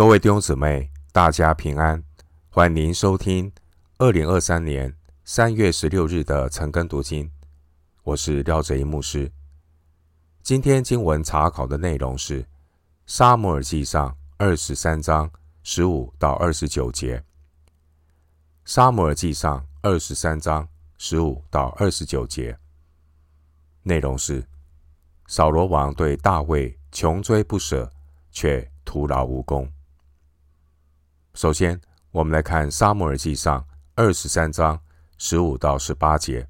各位弟兄姊妹，大家平安，欢迎收听二零二三年三月十六日的晨更读经。我是廖哲一牧师。今天经文查考的内容是《撒母耳记上》二十三章十五到二十九节，《撒母耳记上》二十三章十五到二十九节内容是扫罗王对大卫穷追不舍，却徒劳无功。首先，我们来看《撒母耳记上》二十三章十五到十八节。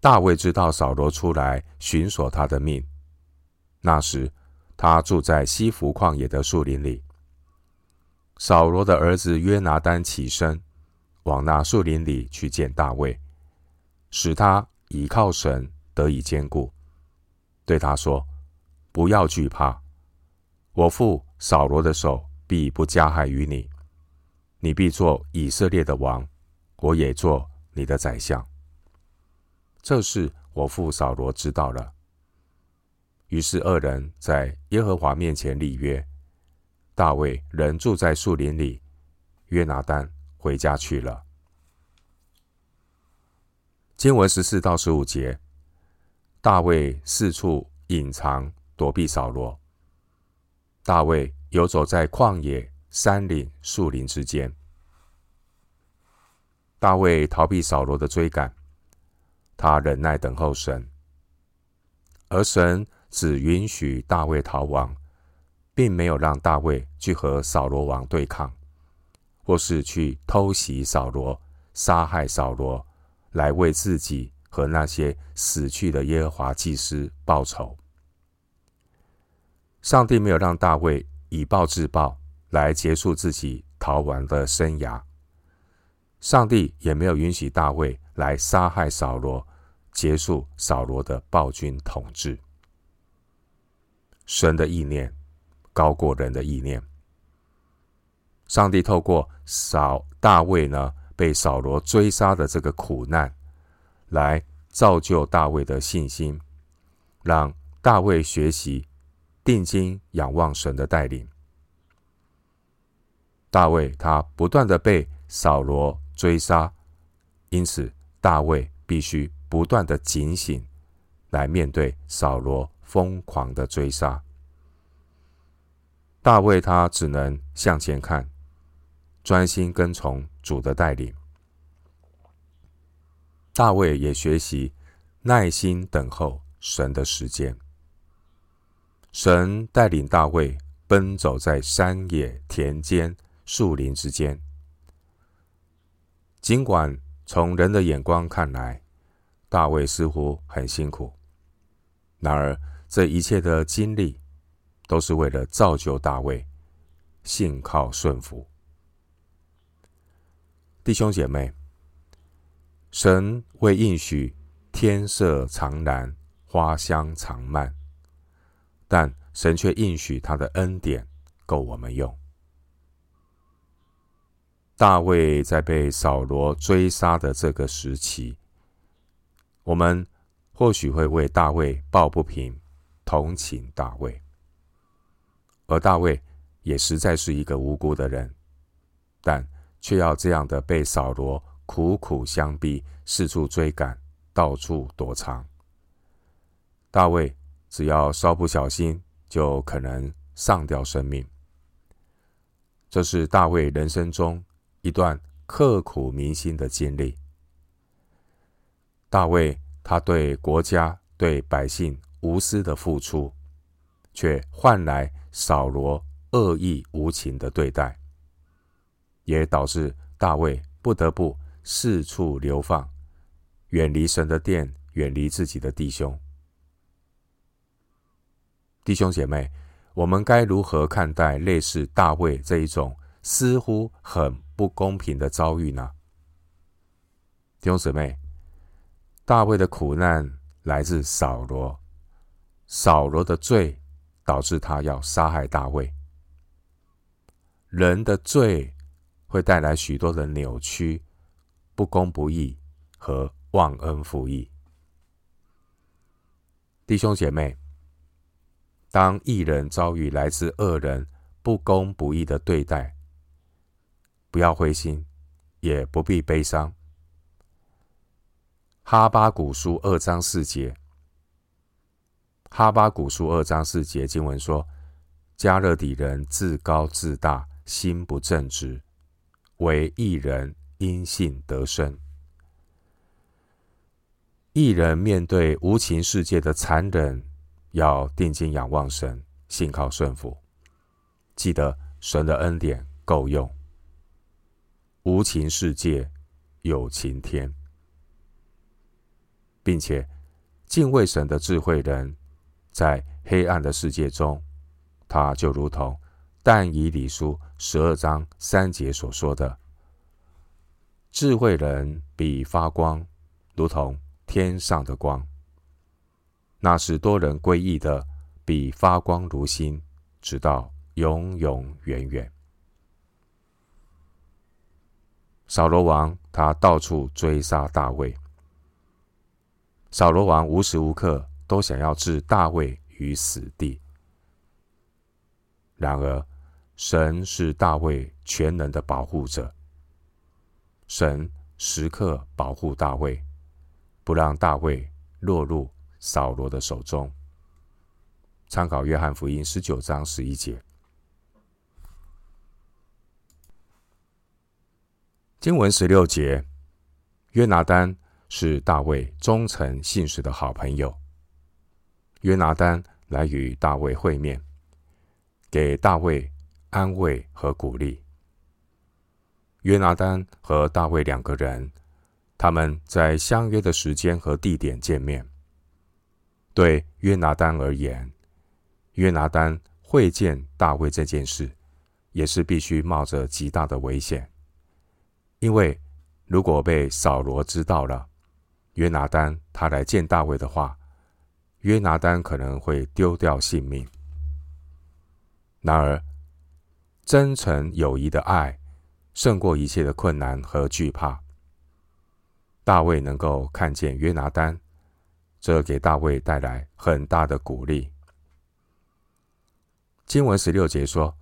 大卫知道扫罗出来寻索他的命，那时他住在西弗旷野的树林里。扫罗的儿子约拿单起身，往那树林里去见大卫，使他倚靠神得以坚固，对他说：“不要惧怕，我父扫罗的手。”必不加害于你，你必做以色列的王，我也做你的宰相。这事我父扫罗知道了。于是二人在耶和华面前立约。大卫仍住在树林里，约拿单回家去了。经文十四到十五节，大卫四处隐藏躲避扫罗。大卫。游走在旷野、山岭、树林之间，大卫逃避扫罗的追赶，他忍耐等候神，而神只允许大卫逃亡，并没有让大卫去和扫罗王对抗，或是去偷袭扫罗、杀害扫罗，来为自己和那些死去的耶和华祭司报仇。上帝没有让大卫。以暴制暴来结束自己逃亡的生涯。上帝也没有允许大卫来杀害扫罗，结束扫罗的暴君统治。神的意念高过人的意念。上帝透过扫大卫呢，被扫罗追杀的这个苦难，来造就大卫的信心，让大卫学习。定睛仰望神的带领，大卫他不断的被扫罗追杀，因此大卫必须不断的警醒，来面对扫罗疯狂的追杀。大卫他只能向前看，专心跟从主的带领。大卫也学习耐心等候神的时间。神带领大卫奔走在山野、田间、树林之间。尽管从人的眼光看来，大卫似乎很辛苦，然而这一切的经历都是为了造就大卫信靠顺服。弟兄姐妹，神为应许天色常蓝，花香常漫。但神却应许他的恩典够我们用。大卫在被扫罗追杀的这个时期，我们或许会为大卫抱不平，同情大卫。而大卫也实在是一个无辜的人，但却要这样的被扫罗苦苦相逼，四处追赶，到处躲藏。大卫。只要稍不小心，就可能丧掉生命。这是大卫人生中一段刻骨铭心的经历。大卫他对国家、对百姓无私的付出，却换来扫罗恶意无情的对待，也导致大卫不得不四处流放，远离神的殿，远离自己的弟兄。弟兄姐妹，我们该如何看待类似大卫这一种似乎很不公平的遭遇呢？弟兄姊妹，大卫的苦难来自扫罗，扫罗的罪导致他要杀害大卫。人的罪会带来许多的扭曲、不公不义和忘恩负义。弟兄姐妹。当义人遭遇来自恶人不公不义的对待，不要灰心，也不必悲伤。哈巴古书二章四节，哈巴古书二章四节经文说：“迦勒底人自高自大，心不正直，惟义人因信得生。”义人面对无情世界的残忍，要定睛仰望神，信靠顺服。记得神的恩典够用。无情世界有情天，并且敬畏神的智慧人，在黑暗的世界中，他就如同但以理书十二章三节所说的：“智慧人必发光，如同。”天上的光，那是多人归义的，必发光如星，直到永永远远。扫罗王他到处追杀大卫，扫罗王无时无刻都想要置大卫于死地。然而，神是大卫全能的保护者，神时刻保护大卫。不让大卫落入扫罗的手中。参考约翰福音十九章十一节。经文十六节，约拿丹是大卫忠诚信实的好朋友。约拿丹来与大卫会面，给大卫安慰和鼓励。约拿丹和大卫两个人。他们在相约的时间和地点见面。对约拿丹而言，约拿丹会见大卫这件事，也是必须冒着极大的危险。因为如果被扫罗知道了，约拿丹他来见大卫的话，约拿丹可能会丢掉性命。然而，真诚友谊的爱胜过一切的困难和惧怕。大卫能够看见约拿丹，这给大卫带来很大的鼓励。经文十六节说：“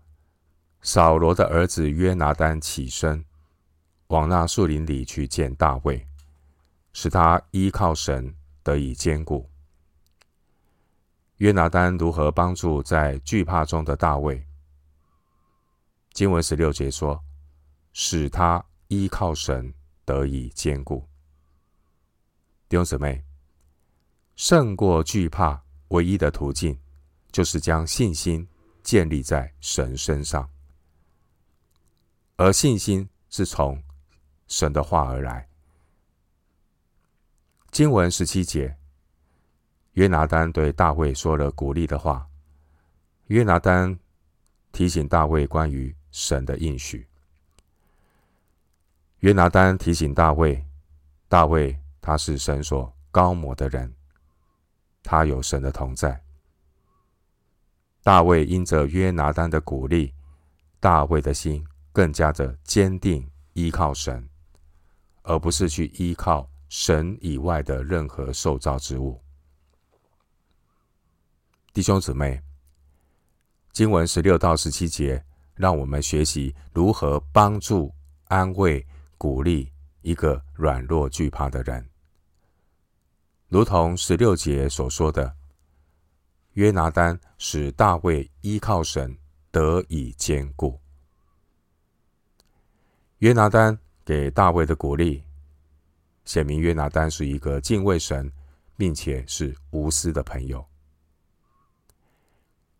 扫罗的儿子约拿单起身，往那树林里去见大卫，使他依靠神得以坚固。”约拿单如何帮助在惧怕中的大卫？经文十六节说：“使他依靠神得以坚固。”弟兄姊妹，胜过惧怕唯一的途径，就是将信心建立在神身上，而信心是从神的话而来。经文十七节，约拿丹对大卫说了鼓励的话。约拿丹提醒大卫关于神的应许。约拿丹提醒大卫，大卫。他是神所膏抹的人，他有神的同在。大卫因着约拿单的鼓励，大卫的心更加的坚定，依靠神，而不是去依靠神以外的任何受造之物。弟兄姊妹，经文十六到十七节，让我们学习如何帮助、安慰、鼓励一个软弱惧怕的人。如同十六节所说的，约拿丹使大卫依靠神得以坚固。约拿丹给大卫的鼓励，显明约拿丹是一个敬畏神并且是无私的朋友。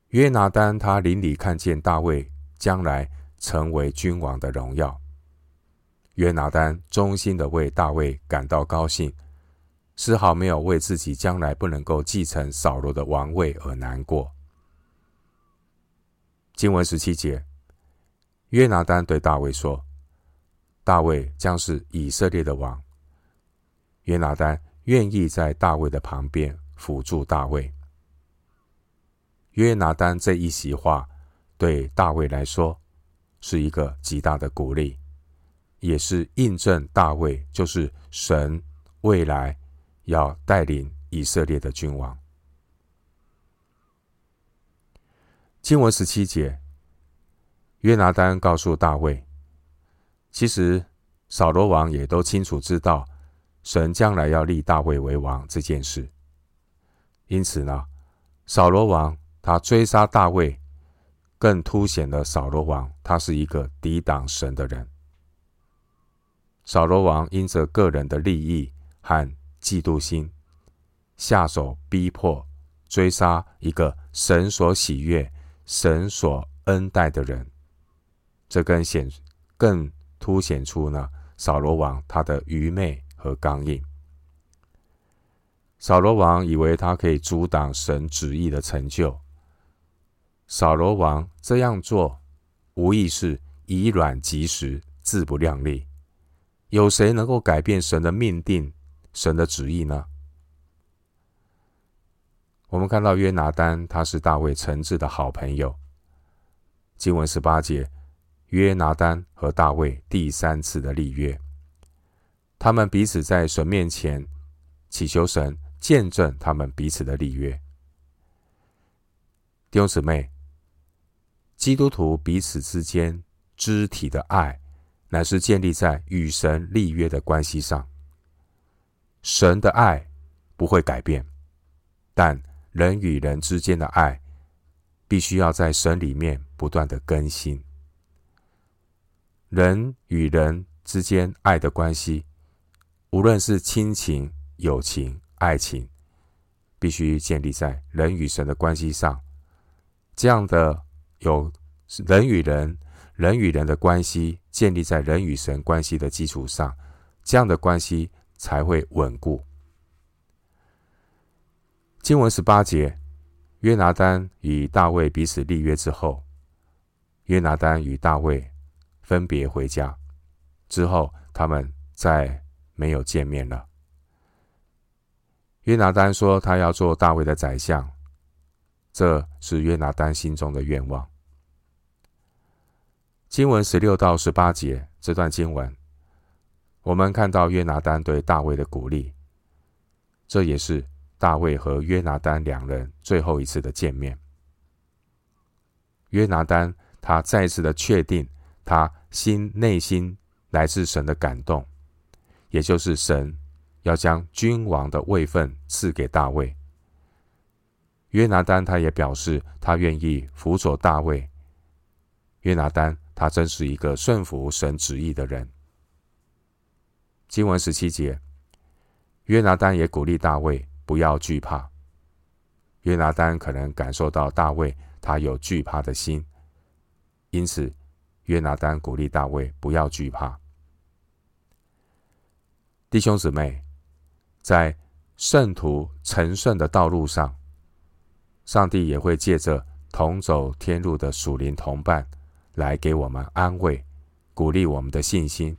约拿丹他邻里看见大卫将来成为君王的荣耀，约拿丹衷心的为大卫感到高兴。丝毫没有为自己将来不能够继承扫罗的王位而难过。经文十七节，约拿单对大卫说：“大卫将是以色列的王。”约拿单愿意在大卫的旁边辅助大卫。约拿单这一席话对大卫来说是一个极大的鼓励，也是印证大卫就是神未来。要带领以色列的君王。经文十七节，约拿单告诉大卫，其实扫罗王也都清楚知道神将来要立大卫为王这件事，因此呢，扫罗王他追杀大卫，更凸显了扫罗王他是一个抵挡神的人。扫罗王因着个人的利益和嫉妒心，下手逼迫追杀一个神所喜悦、神所恩待的人。这更显更凸显出呢，扫罗王他的愚昧和刚硬。扫罗王以为他可以阻挡神旨意的成就。扫罗王这样做，无疑是以卵击石，自不量力。有谁能够改变神的命定、神的旨意呢？我们看到约拿单，他是大卫诚挚的好朋友。经文十八节。约拿单和大卫第三次的立约，他们彼此在神面前祈求神见证他们彼此的立约。弟兄姊妹，基督徒彼此之间肢体的爱，乃是建立在与神立约的关系上。神的爱不会改变，但人与人之间的爱，必须要在神里面不断的更新。人与人之间爱的关系，无论是亲情、友情、爱情，必须建立在人与神的关系上。这样的有人与人、人与人的关系建立在人与神关系的基础上，这样的关系才会稳固。经文十八节，约拿单与大卫彼此立约之后，约拿单与大卫。分别回家之后，他们再没有见面了。约拿单说他要做大卫的宰相，这是约拿单心中的愿望。经文十六到十八节这段经文，我们看到约拿单对大卫的鼓励，这也是大卫和约拿单两人最后一次的见面。约拿单他再次的确定。他心内心来自神的感动，也就是神要将君王的位分赐给大卫。约拿单他也表示他愿意辅佐大卫。约拿单他真是一个顺服神旨意的人。经文十七节，约拿丹也鼓励大卫不要惧怕。约拿丹可能感受到大卫他有惧怕的心，因此。约拿丹鼓励大卫不要惧怕，弟兄姊妹，在圣徒成圣的道路上，上帝也会借着同走天路的属灵同伴来给我们安慰、鼓励我们的信心，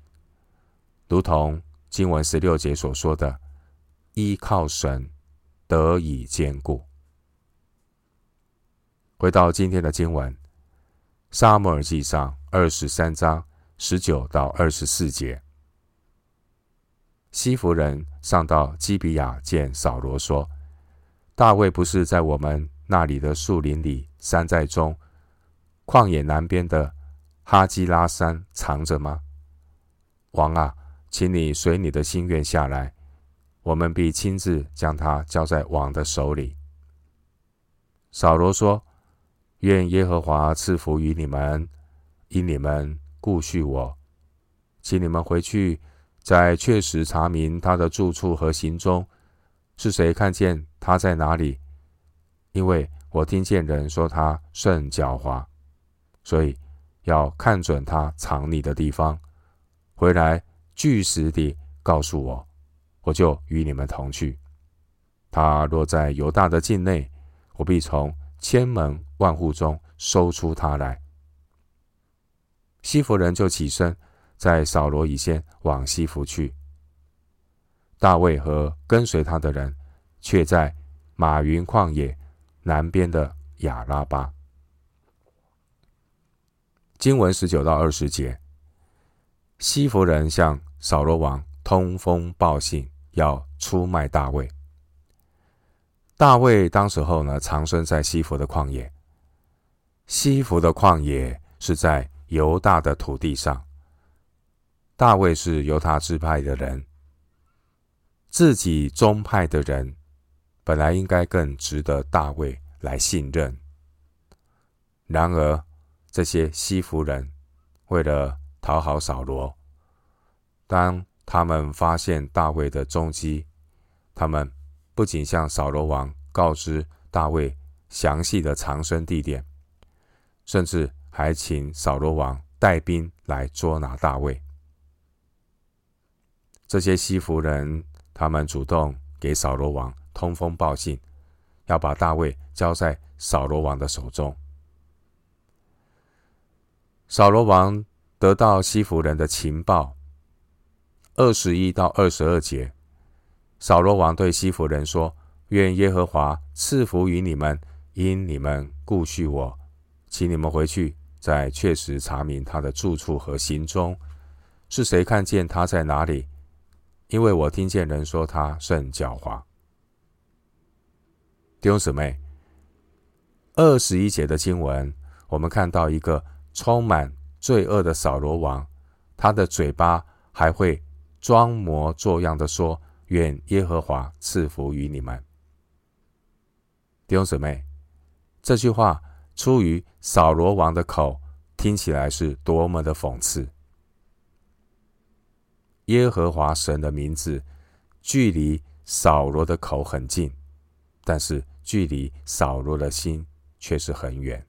如同经文十六节所说的：“依靠神得以坚固。”回到今天的经文。撒母耳记上二十三章十九到二十四节，西弗人上到基比亚见扫罗说：“大卫不是在我们那里的树林里、山寨中、旷野南边的哈基拉山藏着吗？王啊，请你随你的心愿下来，我们必亲自将他交在王的手里。”扫罗说。愿耶和华赐福于你们，因你们顾恤我，请你们回去，在确实查明他的住处和行踪，是谁看见他在哪里？因为我听见人说他甚狡猾，所以要看准他藏匿的地方，回来据实地告诉我，我就与你们同去。他若在犹大的境内，我必从千门万户中搜出他来。西弗人就起身，在扫罗以先往西弗去。大卫和跟随他的人，却在玛云旷野南边的亚拉巴。经文十九到二十节，西弗人向扫罗王通风报信，要出卖大卫。大卫当时候呢，藏身在西弗的旷野。西弗的旷野是在犹大的土地上。大卫是犹大支派的人，自己宗派的人，本来应该更值得大卫来信任。然而，这些西弗人为了讨好扫罗，当他们发现大卫的踪迹，他们不仅向扫罗王告知大卫详细的藏身地点，甚至还请扫罗王带兵来捉拿大卫。这些西弗人，他们主动给扫罗王通风报信，要把大卫交在扫罗王的手中。扫罗王得到西弗人的情报，二十一到二十二节，扫罗王对西弗人说：“愿耶和华赐福于你们，因你们顾恤我，请你们回去，再确实查明他的住处和行踪，是谁看见他在哪里。”因为我听见人说他甚狡猾。弟兄姊妹，二十一节的经文，我们看到一个充满罪恶的扫罗王，他的嘴巴还会装模作样的说：“愿耶和华赐福于你们。”弟兄姊妹，这句话出于扫罗王的口，听起来是多么的讽刺。耶和华神的名字，距离扫罗的口很近，但是距离扫罗的心却是很远。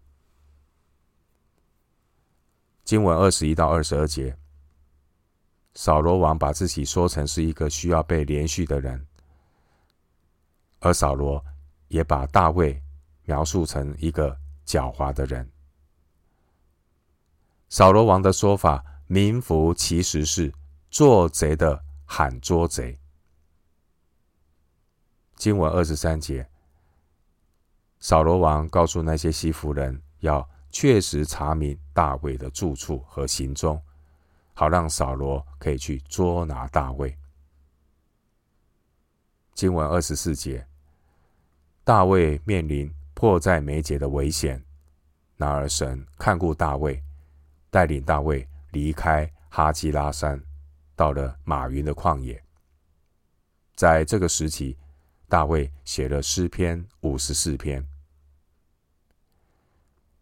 经文二十一到二十二节，扫罗王把自己说成是一个需要被连续的人，而扫罗也把大卫描述成一个狡猾的人。扫罗王的说法，名副其实是。做贼的喊捉贼。经文二十三节，扫罗王告诉那些西弗人，要确实查明大卫的住处和行踪，好让扫罗可以去捉拿大卫。经文二十四节，大卫面临迫在眉睫的危险，然而神看顾大卫，带领大卫离开哈基拉山。到了马云的旷野，在这个时期，大卫写了诗篇五十四篇。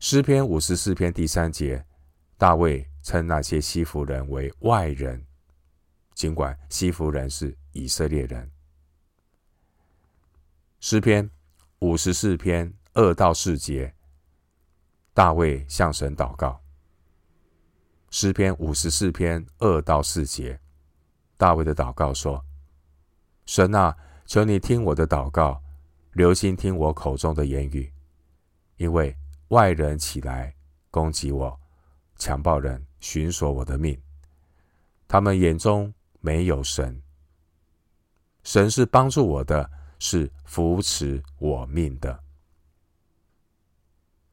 诗篇五十四篇第三节，大卫称那些西弗人为外人，尽管西弗人是以色列人。诗篇五十四篇二到四节，大卫向神祷告。诗篇五十四篇二到四节，大卫的祷告说：“神啊，求你听我的祷告，留心听我口中的言语，因为外人起来攻击我，强暴人寻索我的命，他们眼中没有神。神是帮助我的，是扶持我命的。”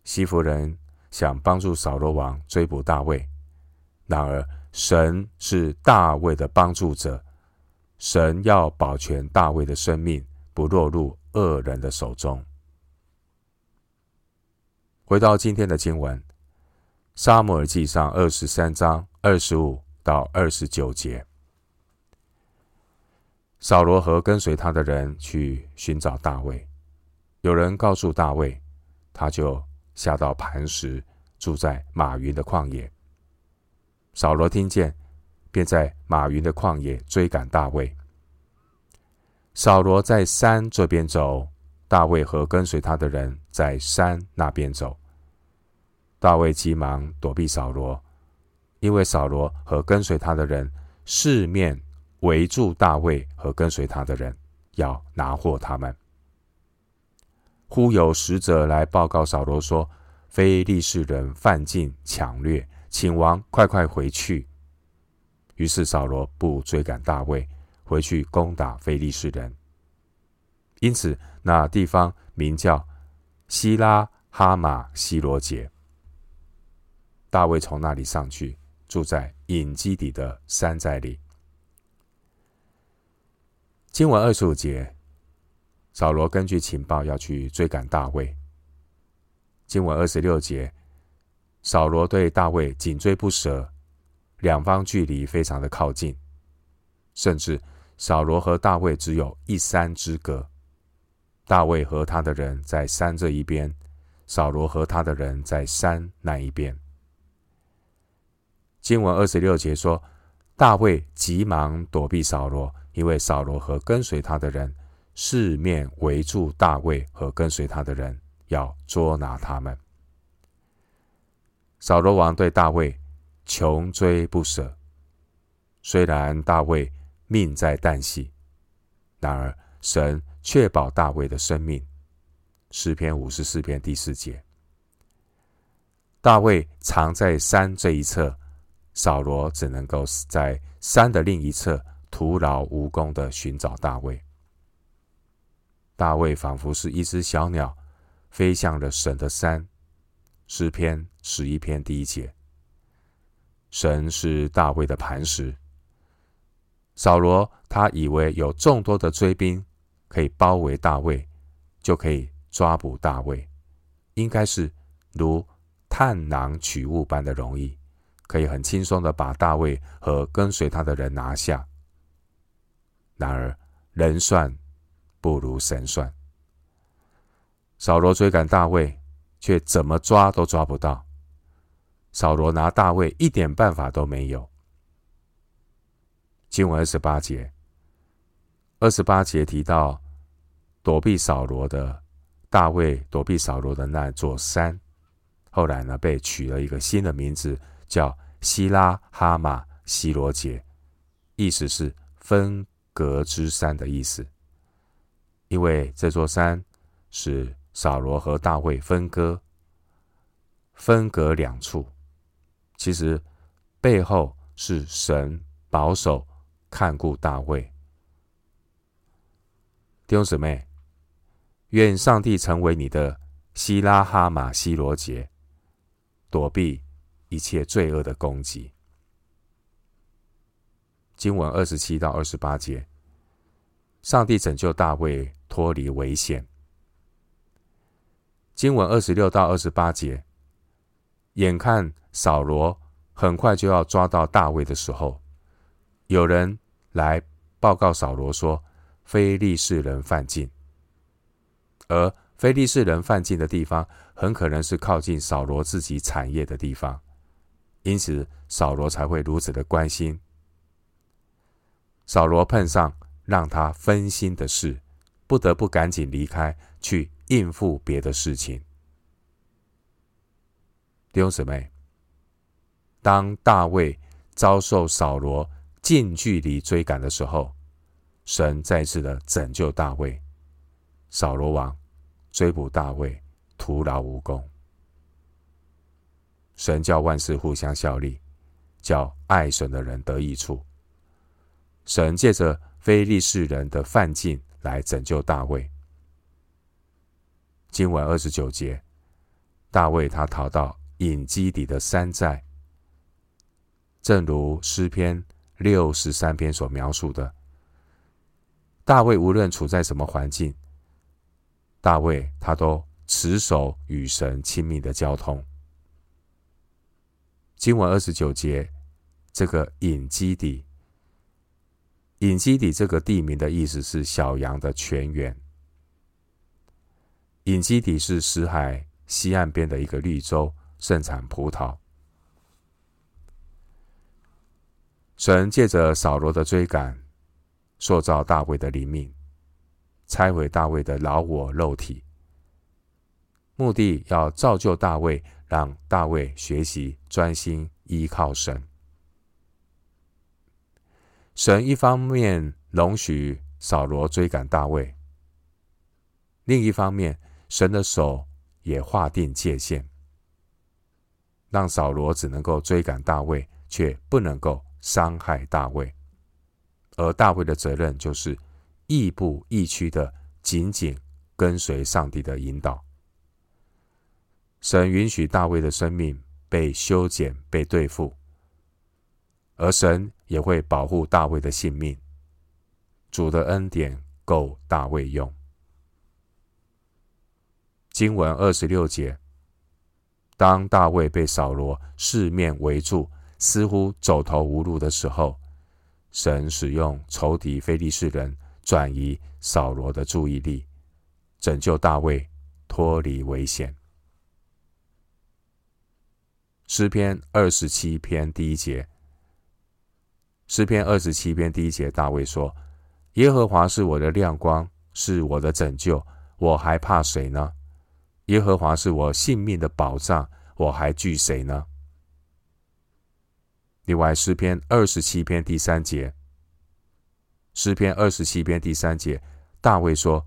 西弗人想帮助扫罗王追捕大卫。然而，神是大卫的帮助者，神要保全大卫的生命，不落入恶人的手中。回到今天的经文，《撒母耳记上》二十三章二十五到二十九节，扫罗和跟随他的人去寻找大卫，有人告诉大卫，他就下到磐石，住在马云的旷野。扫罗听见，便在马云的旷野追赶大卫。扫罗在山这边走，大卫和跟随他的人在山那边走。大卫急忙躲避扫罗，因为扫罗和跟随他的人四面围住大卫和跟随他的人，要拿获他们。忽有使者来报告扫罗说：“非利士人犯境抢掠。”请王快快回去。于是扫罗不追赶大卫，回去攻打非利士人。因此那地方名叫西拉哈马西罗杰。大卫从那里上去，住在隐基底的山寨里。经文二十五节，扫罗根据情报要去追赶大卫。经文二十六节。扫罗对大卫紧追不舍，两方距离非常的靠近，甚至扫罗和大卫只有一山之隔。大卫和他的人在山这一边，扫罗和他的人在山那一边。经文二十六节说，大卫急忙躲避扫罗，因为扫罗和跟随他的人四面围住大卫和跟随他的人，要捉拿他们。扫罗王对大卫穷追不舍，虽然大卫命在旦夕，然而神确保大卫的生命。诗篇五十四篇第四节，大卫藏在山这一侧，扫罗只能够在山的另一侧徒劳无功地寻找大卫。大卫仿佛是一只小鸟，飞向了神的山。诗篇十一篇第一节，神是大卫的磐石。扫罗他以为有众多的追兵可以包围大卫，就可以抓捕大卫，应该是如探囊取物般的容易，可以很轻松的把大卫和跟随他的人拿下。然而人算不如神算，扫罗追赶大卫。却怎么抓都抓不到。扫罗拿大卫一点办法都没有。经文二十八节，二十八节提到躲避扫罗的大卫躲避扫罗的那座山，后来呢被取了一个新的名字，叫西拉哈马西罗杰，意思是分隔之山的意思。因为这座山是。扫罗和大卫分割，分隔两处，其实背后是神保守看顾大卫。弟兄姊妹，愿上帝成为你的西拉哈马西罗杰，躲避一切罪恶的攻击。经文二十七到二十八节，上帝拯救大卫脱离危险。经文二十六到二十八节，眼看扫罗很快就要抓到大卫的时候，有人来报告扫罗说，非利士人犯境，而非利士人犯境的地方，很可能是靠近扫罗自己产业的地方，因此扫罗才会如此的关心。扫罗碰上让他分心的事，不得不赶紧离开去。应付别的事情，弟兄姊妹，当大卫遭受扫罗近距离追赶的时候，神再次的拯救大卫。扫罗王追捕大卫，徒劳无功。神叫万事互相效力，叫爱神的人得益处。神借着非利士人的犯境来拯救大卫。经文二十九节，大卫他逃到隐基底的山寨，正如诗篇六十三篇所描述的。大卫无论处在什么环境，大卫他都持守与神亲密的交通。经文二十九节，这个隐基底，隐基底这个地名的意思是小羊的泉源。隐基底是死海西岸边的一个绿洲，盛产葡萄。神借着扫罗的追赶，塑造大卫的灵命，拆毁大卫的老我肉体，目的要造就大卫，让大卫学习专心依靠神。神一方面容许扫罗追赶大卫，另一方面，神的手也划定界限，让扫罗只能够追赶大卫，却不能够伤害大卫。而大卫的责任就是亦步亦趋的紧紧跟随上帝的引导。神允许大卫的生命被修剪、被对付，而神也会保护大卫的性命。主的恩典够大卫用。经文二十六节，当大卫被扫罗四面围住，似乎走投无路的时候，神使用仇敌非利士人转移扫罗的注意力，拯救大卫脱离危险。诗篇二十七篇第一节，诗篇二十七篇第一节，大卫说：“耶和华是我的亮光，是我的拯救，我还怕谁呢？”耶和华是我性命的保障，我还惧谁呢？另外，诗篇二十七篇第三节，诗篇二十七篇第三节，大卫说：“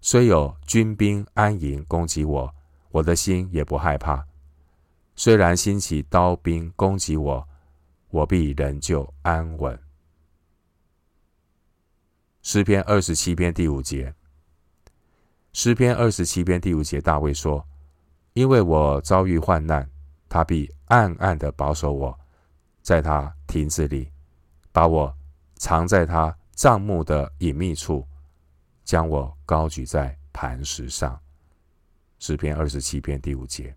虽有军兵安营攻击我，我的心也不害怕；虽然兴起刀兵攻击我，我必仍旧安稳。”诗篇二十七篇第五节。诗篇二十七篇第五节，大卫说：“因为我遭遇患难，他必暗暗的保守我，在他亭子里，把我藏在他帐幕的隐秘处，将我高举在磐石上。”诗篇二十七篇第五节。